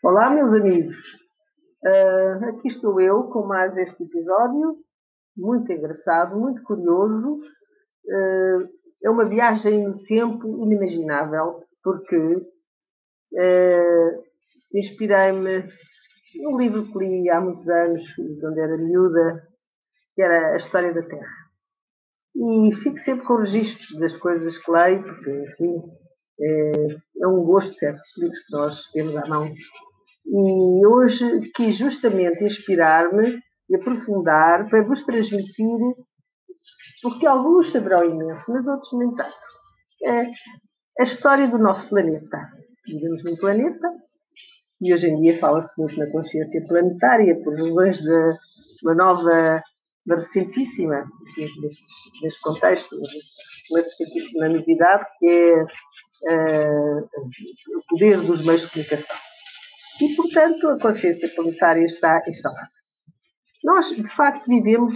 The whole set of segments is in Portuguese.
Olá, meus amigos. Uh, aqui estou eu com mais este episódio, muito engraçado, muito curioso. Uh, é uma viagem no tempo inimaginável, porque uh, inspirei-me num livro que li há muitos anos, quando era miúda, que era A História da Terra. E fico sempre com registros das coisas que leio, porque, enfim, é, é um gosto certos livros que nós temos à mão e hoje quis justamente inspirar-me e aprofundar para vos transmitir, porque alguns saberão imenso, mas outros nem tanto, é a história do nosso planeta. Vivemos num planeta e hoje em dia fala-se muito na consciência planetária por razões de uma nova, uma recentíssima, neste, neste contexto, uma recentíssima novidade que é uh, o poder dos meios de comunicação. E, portanto, a consciência planetária está instalada. Nós, de facto, vivemos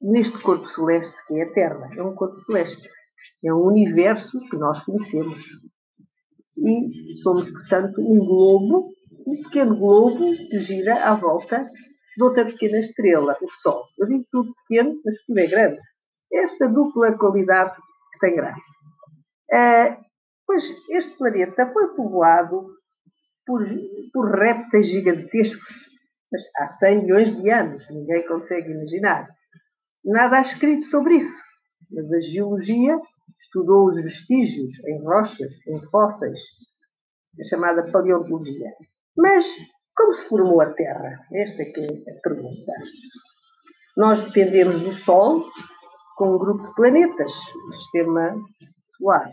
neste corpo celeste que é a Terra. É um corpo celeste. É um universo que nós conhecemos. E somos, portanto, um globo, um pequeno globo que gira à volta de outra pequena estrela, o Sol. Eu digo tudo pequeno, mas tudo é grande. Esta dupla qualidade que tem graça. Uh, pois este planeta foi povoado por, por répteis gigantescos, mas há 100 milhões de anos, ninguém consegue imaginar. Nada há escrito sobre isso, mas a geologia estudou os vestígios em rochas, em fósseis, a chamada paleontologia. Mas como se formou a Terra? Esta é que é a pergunta. Nós dependemos do Sol com um grupo de planetas, o sistema solar.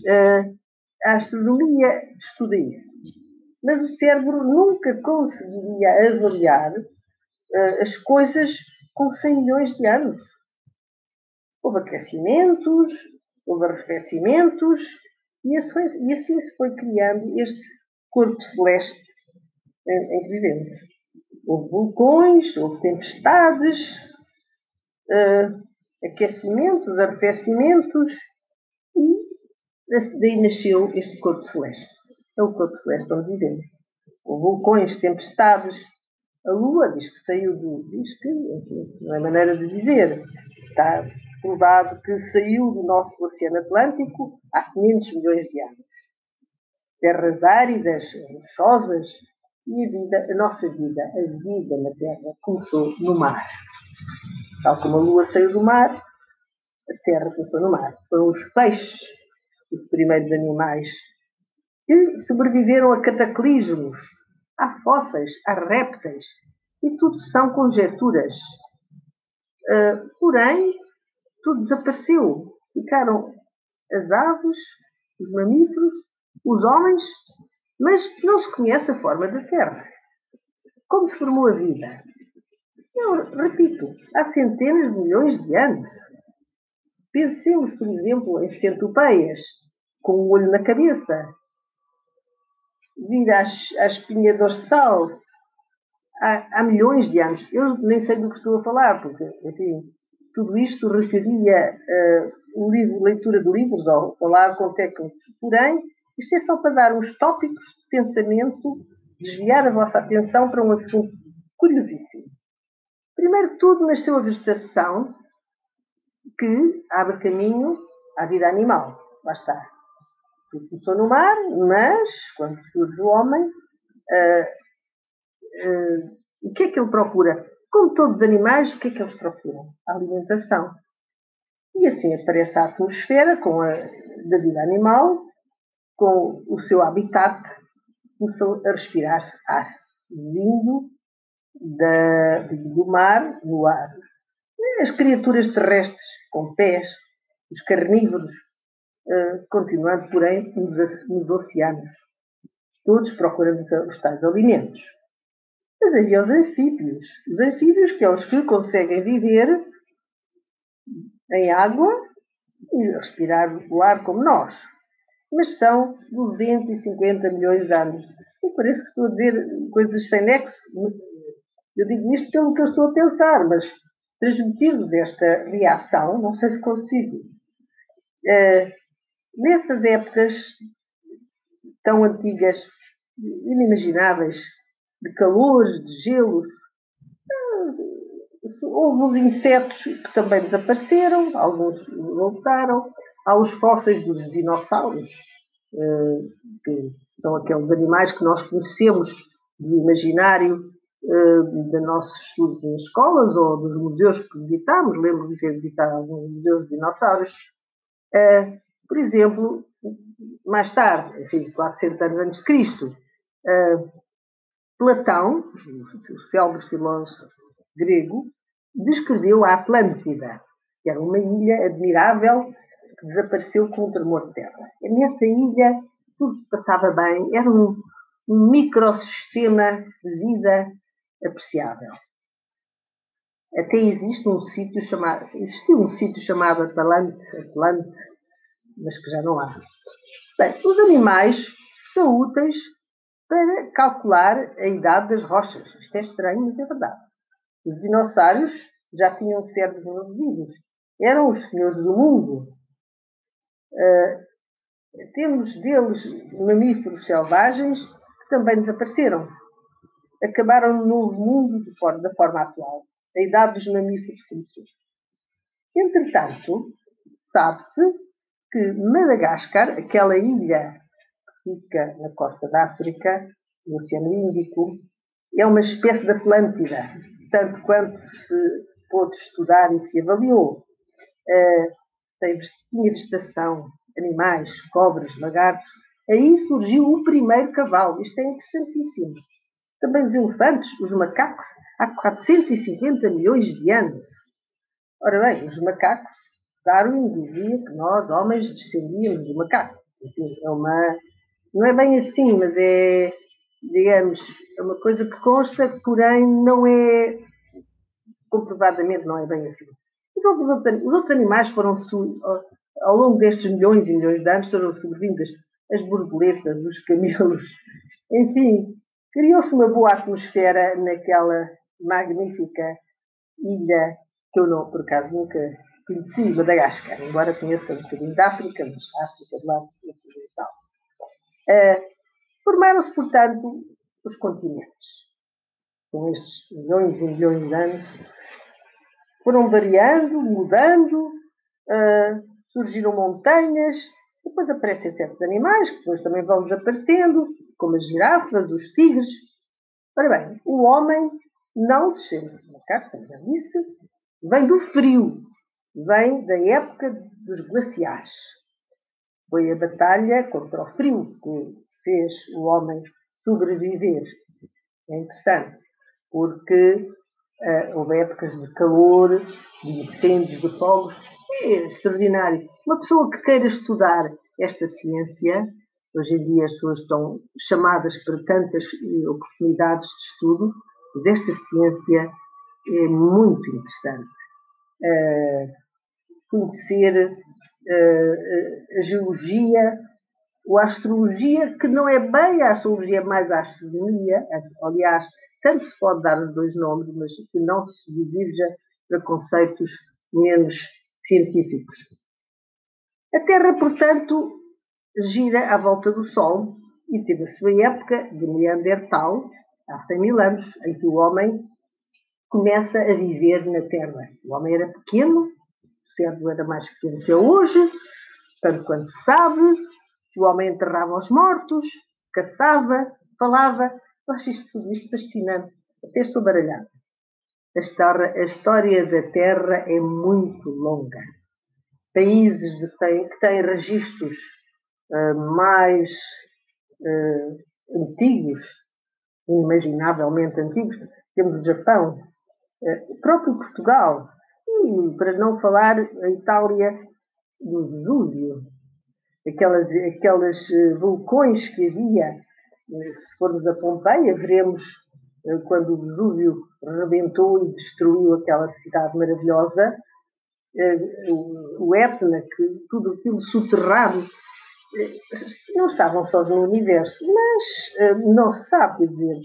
Uh, a astronomia estuda isso mas o cérebro nunca conseguiria avaliar uh, as coisas com 100 milhões de anos. Houve aquecimentos, houve arrefecimentos, e assim, e assim se foi criando este corpo celeste em, em que vivemos. Houve vulcões, houve tempestades, uh, aquecimentos, arrefecimentos, e daí nasceu este corpo celeste é o corpo celeste onde vivemos. Com vulcões, tempestades, a Lua diz que saiu do. diz que, enfim, não é maneira de dizer. Está provado que saiu do nosso Oceano Atlântico há 500 milhões de anos. Terras áridas, rochosas, e a vida, a nossa vida, a vida na Terra, começou no mar. Tal como a Lua saiu do mar, a Terra começou no mar. Foram os peixes os primeiros animais que sobreviveram a cataclismos, a fósseis, a répteis, e tudo são conjecturas. Uh, porém, tudo desapareceu. Ficaram as aves, os mamíferos, os homens, mas não se conhece a forma da Terra. Como se formou a vida? Eu repito, há centenas de milhões de anos. Pensemos, por exemplo, em centopeias, com um olho na cabeça, vir à, espinha dorsal há, há, milhões de anos. Eu nem sei do que estou a falar, porque, enfim, tudo isto requeria uh, livro, leitura de livros ou falar com técnicos. Porém, isto é só para dar uns tópicos de pensamento, desviar a vossa atenção para um assunto curiosíssimo. Primeiro de tudo, nasceu a vegetação que abre caminho à vida animal. Lá está. Tudo começou no mar, mas quando surge o homem, uh, uh, o que é que ele procura? Como todos os animais, o que é que eles procuram? A alimentação. E assim aparece a atmosfera com a, da vida animal, com o seu habitat, começou a respirar ar vindo da, do mar no ar. As criaturas terrestres com pés, os carnívoros continuando, porém, nos, nos oceanos, todos procurando os tais alimentos. Mas havia os anfíbios. Os anfíbios, que eles que conseguem viver em água e respirar o ar como nós. Mas são 250 milhões de anos. E parece que estou a dizer coisas sem nexo. Eu digo isto pelo que eu estou a pensar, mas transmitir-vos esta reação, não sei se consigo. Uh, nessas épocas tão antigas, inimagináveis de calores, de gelos. Houve os insetos que também desapareceram, alguns voltaram. Há os fósseis dos dinossauros, eh, que são aqueles animais que nós conhecemos do imaginário eh, de nossos estudos em escolas ou dos museus que visitámos. Lembro de ter visitado alguns museus de dinossauros. Por exemplo, mais tarde, enfim, 400 anos antes de Cristo, Platão, o célebre filósofo grego, descreveu a Atlântida, que era uma ilha admirável que desapareceu com o tremor de terra. E nessa ilha tudo se passava bem, era um, um microsistema de vida apreciável. Até existe um sítio chamado, existiu um sítio chamado Atlante, Atlante, mas que já não há. Bem, os animais são úteis para calcular a idade das rochas. Isto é estranho, mas é verdade. Os dinossauros já tinham cérebros reduzidos. Eram os senhores do mundo. Uh, temos deles mamíferos selvagens que também desapareceram. Acabaram no novo mundo da forma atual. A idade dos mamíferos começou. Entretanto, sabe-se que Madagascar, aquela ilha fica na costa da África, no Oceano Índico, é uma espécie de Atlântida, tanto quanto se pôde estudar e se avaliou. Uh, tem, tinha vegetação, animais, cobras, lagartos. Aí surgiu o primeiro cavalo. Isto é interessantíssimo. Também os elefantes, os macacos, há 450 milhões de anos. Ora bem, os macacos, Darwin dizia que nós, homens, descendíamos do macaco. Enfim, é uma não é bem assim, mas é, digamos, é uma coisa que consta, porém não é, comprovadamente não é bem assim. Os outros animais foram, ao longo destes milhões e milhões de anos, foram sobrevindas as borboletas, os camelos, enfim, criou-se uma boa atmosfera naquela magnífica ilha que eu não, por acaso, nunca conheci, Madagascar, embora conheça um bocadinho da África, mas a África de lá ocidental. Uh, Formaram-se, portanto, os continentes. Com estes milhões e milhões de anos, foram variando, mudando, uh, surgiram montanhas, depois aparecem certos animais que depois também vão desaparecendo, como as girafas, os tigres. Ora bem, o homem não descende do macaco, já disse, vem do frio, vem da época dos glaciares. Foi a batalha contra o frio que fez o homem sobreviver. É interessante, porque uh, houve épocas de calor, de incêndios, de fogos. É extraordinário. Uma pessoa que queira estudar esta ciência, hoje em dia as pessoas estão chamadas para tantas eh, oportunidades de estudo, desta ciência é muito interessante. Uh, conhecer uh, a geologia, ou a astrologia, que não é bem a astrologia, é mais a astronomia, aliás, tanto se pode dar os dois nomes, mas que não se divirja para conceitos menos científicos. A Terra, portanto, gira à volta do Sol e teve a sua época de Neandertal, há 100 mil anos, em que o homem começa a viver na Terra. O homem era pequeno, o cérebro era mais pequeno que é hoje, tanto quanto se sabe, o homem enterrava os mortos, caçava, falava. Eu acho isto tudo isto fascinante. Até estou baralhado. A história, a história da Terra é muito longa. Países de, têm, que têm registros uh, mais uh, antigos, inimaginavelmente antigos, temos o Japão, uh, o próprio Portugal, e para não falar a Itália do Vesúvio, aquelas, aquelas eh, vulcões que havia. Eh, se formos a Pompeia, veremos eh, quando o Vesúvio rebentou e destruiu aquela cidade maravilhosa, o Etna, que tudo aquilo soterrado, não estavam sós no universo, mas não se sabe, dizer,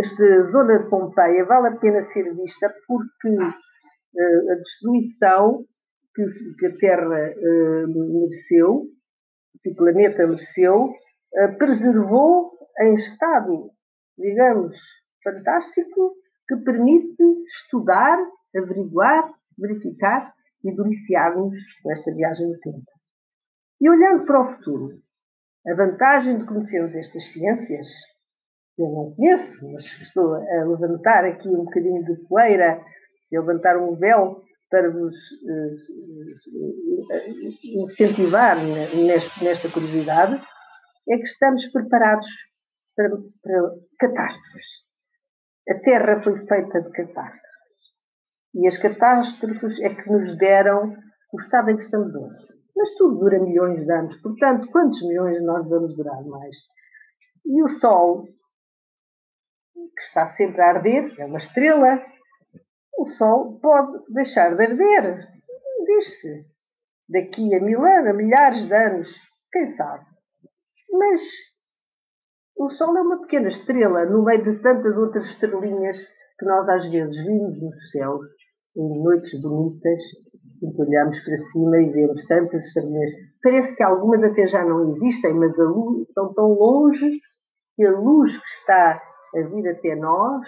esta zona de Pompeia vale a pena ser vista porque a destruição que, a Terra uh, mereceu que o planeta mereceu, eh, preservou em estado, digamos, fantástico, que permite estudar, averiguar, verificar e deliciar-nos nesta viagem no tempo. E olhando para o futuro, a vantagem de conhecermos estas ciências, eu não conheço, mas estou a levantar aqui um bocadinho de poeira, a levantar um véu para vos uh, incentivar neste, nesta curiosidade, é que estamos preparados para, para catástrofes. A Terra foi feita de catástrofes. E as catástrofes é que nos deram o estado em que estamos hoje. Mas tudo dura milhões de anos, portanto, quantos milhões nós vamos durar mais? E o Sol, que está sempre a arder, é uma estrela, o Sol pode deixar de arder, diz-se. Daqui a mil anos, a milhares de anos, quem sabe? Mas o Sol é uma pequena estrela no meio de tantas outras estrelinhas que nós às vezes vimos nos céus, em noites bonitas, que olhamos para cima e vemos tantas estrelinhas. Parece que algumas até já não existem, mas a luz estão tão longe que a luz que está a vir até nós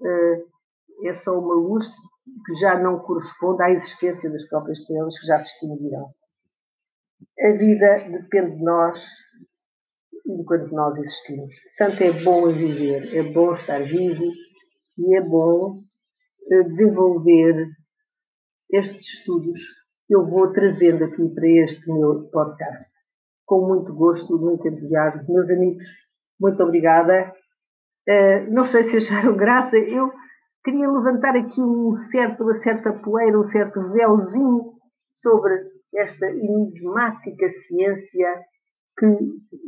uh, é só uma luz que já não corresponde à existência das próprias estrelas que já se extinguiram. A vida depende de nós enquanto nós existimos. Portanto, é bom viver, é bom estar vivo e é bom eh, desenvolver estes estudos que eu vou trazendo aqui para este meu podcast. Com muito gosto, muito entusiasmo. Meus amigos, muito obrigada. Uh, não sei se acharam graça, eu queria levantar aqui um certo, uma certa poeira, um certo véuzinho sobre esta enigmática ciência que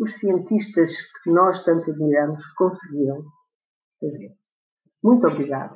os cientistas que nós tanto admiramos conseguiram fazer. Muito obrigada.